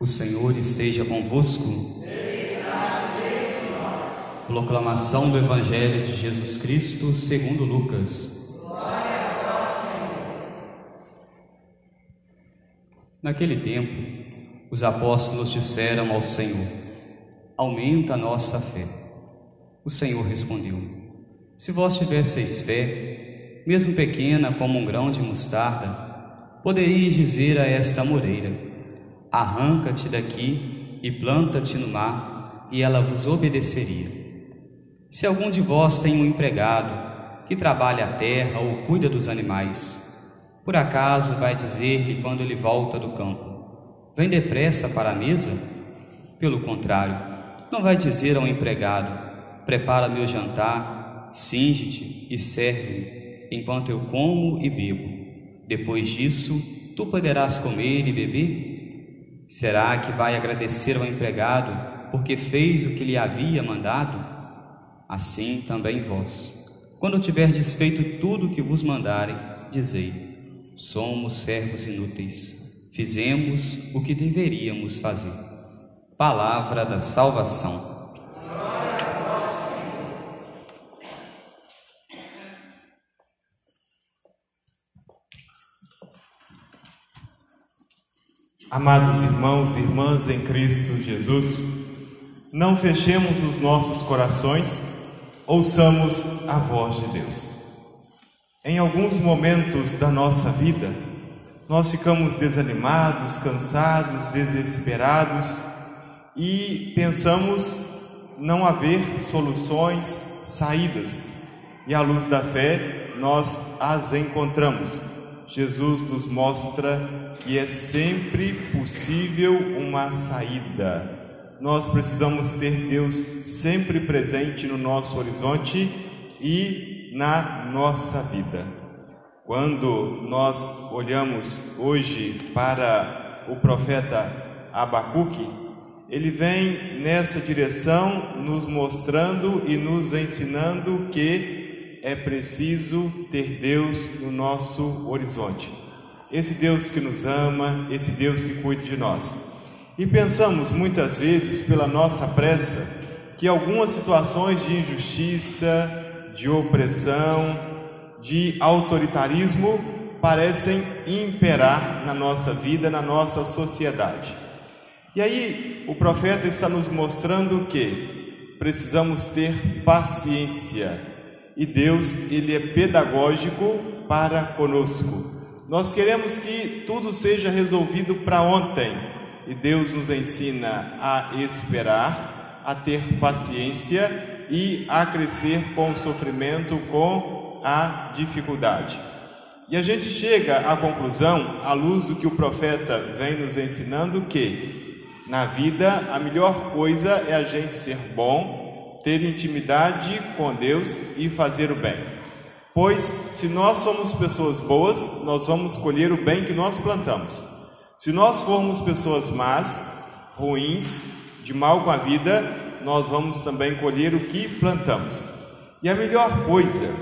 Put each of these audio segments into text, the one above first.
O Senhor esteja convosco. Proclamação do Evangelho de Jesus Cristo segundo Lucas. Naquele tempo, os apóstolos disseram ao Senhor: Aumenta a nossa fé. O Senhor respondeu: Se vós tivesseis fé, mesmo pequena como um grão de mostarda, poderíeis dizer a esta moreira: Arranca-te daqui e planta-te no mar, e ela vos obedeceria. Se algum de vós tem um empregado que trabalha a terra ou cuida dos animais, por acaso vai dizer-lhe quando ele volta do campo: Vem depressa para a mesa? Pelo contrário, não vai dizer ao empregado: Prepara meu jantar, singe-te e serve-me, enquanto eu como e bebo. Depois disso, tu poderás comer e beber? Será que vai agradecer ao empregado porque fez o que lhe havia mandado? assim também vós. Quando tiverdes feito tudo o que vos mandarem, dizei: Somos servos inúteis, fizemos o que deveríamos fazer. Palavra da salvação. Amados irmãos e irmãs em Cristo Jesus, não fechemos os nossos corações ouçamos a voz de Deus. Em alguns momentos da nossa vida, nós ficamos desanimados, cansados, desesperados e pensamos não haver soluções, saídas. E à luz da fé, nós as encontramos. Jesus nos mostra que é sempre possível uma saída nós precisamos ter Deus sempre presente no nosso horizonte e na nossa vida. Quando nós olhamos hoje para o profeta Abacuque, ele vem nessa direção nos mostrando e nos ensinando que é preciso ter Deus no nosso horizonte. Esse Deus que nos ama, esse Deus que cuida de nós. E pensamos muitas vezes, pela nossa pressa, que algumas situações de injustiça, de opressão, de autoritarismo parecem imperar na nossa vida, na nossa sociedade. E aí o profeta está nos mostrando que precisamos ter paciência e Deus, ele é pedagógico para conosco. Nós queremos que tudo seja resolvido para ontem, e Deus nos ensina a esperar, a ter paciência e a crescer com o sofrimento, com a dificuldade. E a gente chega à conclusão, à luz do que o profeta vem nos ensinando, que na vida a melhor coisa é a gente ser bom, ter intimidade com Deus e fazer o bem. Pois se nós somos pessoas boas, nós vamos colher o bem que nós plantamos. Se nós formos pessoas más, ruins, de mal com a vida, nós vamos também colher o que plantamos. E a melhor coisa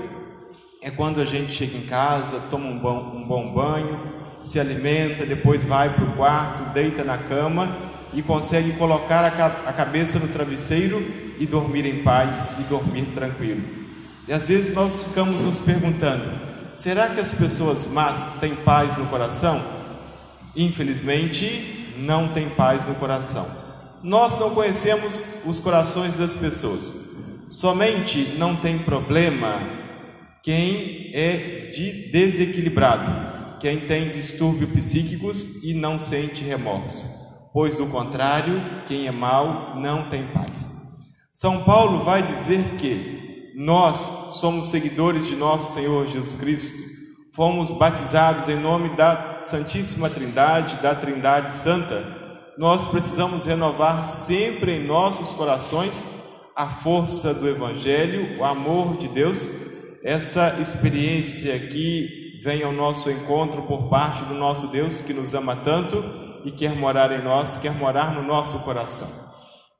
é quando a gente chega em casa, toma um bom, um bom banho, se alimenta, depois vai para o quarto, deita na cama e consegue colocar a, a cabeça no travesseiro e dormir em paz e dormir tranquilo. E às vezes nós ficamos nos perguntando: será que as pessoas más têm paz no coração? infelizmente, não tem paz no coração. Nós não conhecemos os corações das pessoas. Somente não tem problema quem é de desequilibrado, quem tem distúrbios psíquicos e não sente remorso. Pois do contrário, quem é mau não tem paz. São Paulo vai dizer que nós somos seguidores de nosso Senhor Jesus Cristo, fomos batizados em nome da Santíssima Trindade, da Trindade Santa, nós precisamos renovar sempre em nossos corações a força do Evangelho, o amor de Deus, essa experiência que vem ao nosso encontro por parte do nosso Deus que nos ama tanto e quer morar em nós, quer morar no nosso coração.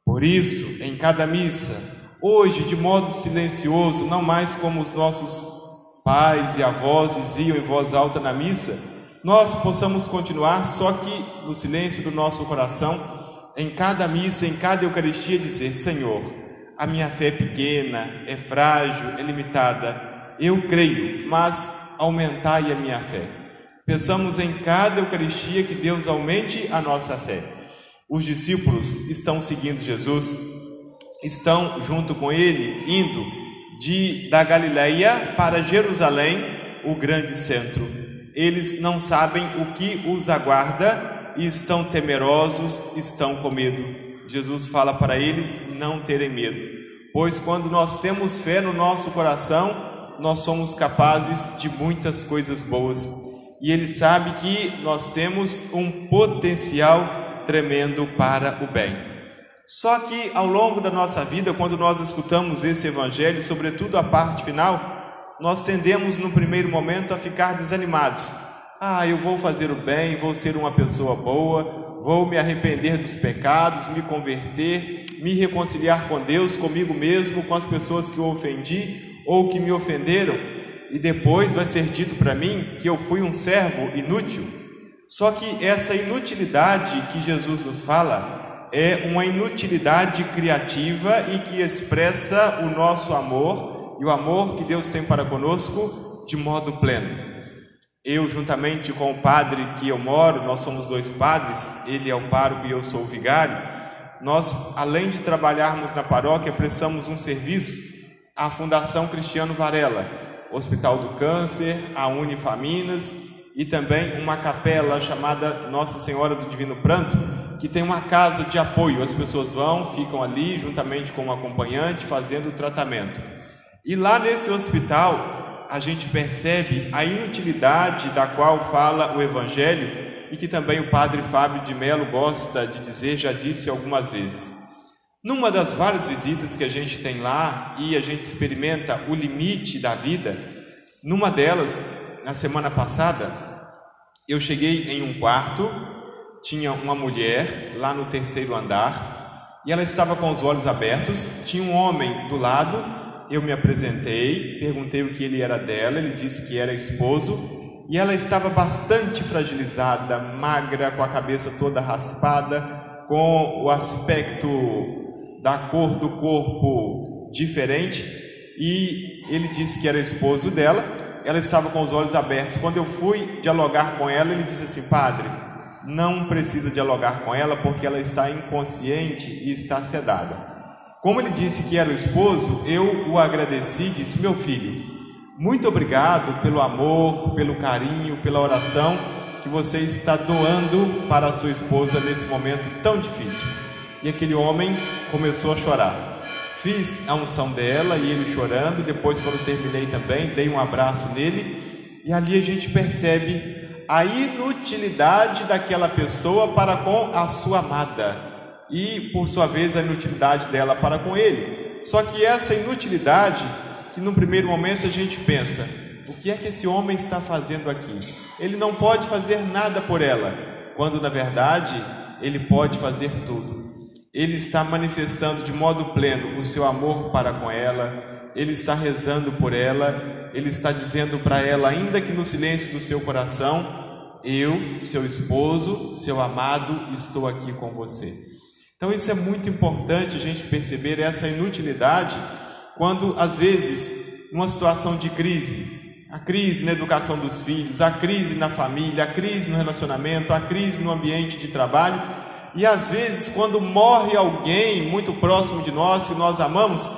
Por isso, em cada missa, hoje de modo silencioso, não mais como os nossos pais e avós diziam em voz alta na missa, nós possamos continuar, só que no silêncio do nosso coração, em cada missa, em cada Eucaristia, dizer: Senhor, a minha fé é pequena, é frágil, é limitada. Eu creio, mas aumentai a minha fé. Pensamos em cada Eucaristia que Deus aumente a nossa fé. Os discípulos estão seguindo Jesus, estão junto com ele, indo de da Galileia para Jerusalém, o grande centro. Eles não sabem o que os aguarda e estão temerosos, estão com medo. Jesus fala para eles não terem medo, pois quando nós temos fé no nosso coração, nós somos capazes de muitas coisas boas. E ele sabe que nós temos um potencial tremendo para o bem. Só que ao longo da nossa vida, quando nós escutamos esse evangelho, sobretudo a parte final, nós tendemos no primeiro momento a ficar desanimados. Ah, eu vou fazer o bem, vou ser uma pessoa boa, vou me arrepender dos pecados, me converter, me reconciliar com Deus, comigo mesmo, com as pessoas que eu ofendi ou que me ofenderam, e depois vai ser dito para mim que eu fui um servo inútil. Só que essa inutilidade que Jesus nos fala é uma inutilidade criativa e que expressa o nosso amor e o amor que Deus tem para conosco de modo pleno. Eu, juntamente com o padre que eu moro, nós somos dois padres, ele é o pároco e eu sou o vigário. Nós, além de trabalharmos na paróquia, prestamos um serviço a Fundação Cristiano Varela, Hospital do Câncer, a Unifaminas e também uma capela chamada Nossa Senhora do Divino Pranto, que tem uma casa de apoio. As pessoas vão, ficam ali juntamente com um acompanhante fazendo o tratamento. E lá nesse hospital, a gente percebe a inutilidade da qual fala o Evangelho e que também o padre Fábio de Melo gosta de dizer, já disse algumas vezes. Numa das várias visitas que a gente tem lá e a gente experimenta o limite da vida, numa delas, na semana passada, eu cheguei em um quarto, tinha uma mulher lá no terceiro andar e ela estava com os olhos abertos, tinha um homem do lado, eu me apresentei, perguntei o que ele era dela, ele disse que era esposo e ela estava bastante fragilizada, magra, com a cabeça toda raspada, com o aspecto da cor do corpo diferente e ele disse que era esposo dela. Ela estava com os olhos abertos. Quando eu fui dialogar com ela, ele disse assim: Padre, não precisa dialogar com ela porque ela está inconsciente e está sedada. Como ele disse que era o esposo, eu o agradeci e disse: Meu filho, muito obrigado pelo amor, pelo carinho, pela oração que você está doando para a sua esposa nesse momento tão difícil e aquele homem começou a chorar. Fiz a unção dela e ele chorando. Depois, quando terminei também, dei um abraço nele. E ali a gente percebe a inutilidade daquela pessoa para com a sua amada e, por sua vez, a inutilidade dela para com ele. Só que essa inutilidade, que no primeiro momento a gente pensa: o que é que esse homem está fazendo aqui? Ele não pode fazer nada por ela, quando na verdade ele pode fazer tudo. Ele está manifestando de modo pleno o seu amor para com ela, ele está rezando por ela, ele está dizendo para ela, ainda que no silêncio do seu coração, eu, seu esposo, seu amado, estou aqui com você. Então isso é muito importante a gente perceber essa inutilidade quando às vezes numa situação de crise, a crise na educação dos filhos, a crise na família, a crise no relacionamento, a crise no ambiente de trabalho, e às vezes, quando morre alguém muito próximo de nós, que nós amamos,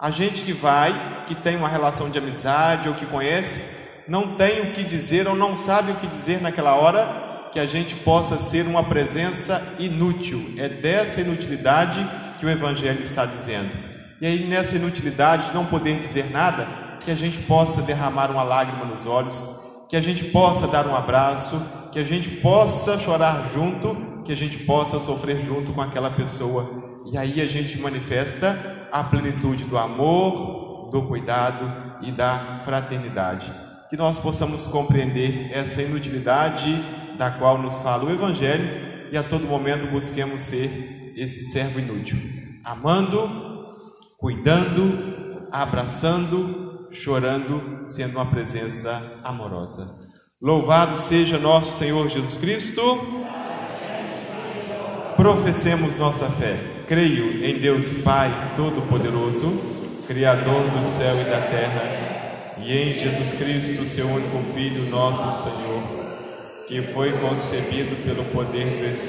a gente que vai, que tem uma relação de amizade ou que conhece, não tem o que dizer ou não sabe o que dizer naquela hora, que a gente possa ser uma presença inútil. É dessa inutilidade que o Evangelho está dizendo. E aí, nessa inutilidade, de não poder dizer nada, que a gente possa derramar uma lágrima nos olhos, que a gente possa dar um abraço, que a gente possa chorar junto que a gente possa sofrer junto com aquela pessoa. E aí a gente manifesta a plenitude do amor, do cuidado e da fraternidade. Que nós possamos compreender essa inutilidade da qual nos fala o Evangelho e a todo momento busquemos ser esse servo inútil, amando, cuidando, abraçando, chorando, sendo uma presença amorosa. Louvado seja nosso Senhor Jesus Cristo. Professemos nossa fé. Creio em Deus Pai Todo-Poderoso, Criador do céu e da terra, e em Jesus Cristo, seu único Filho, nosso Senhor, que foi concebido pelo poder do Espírito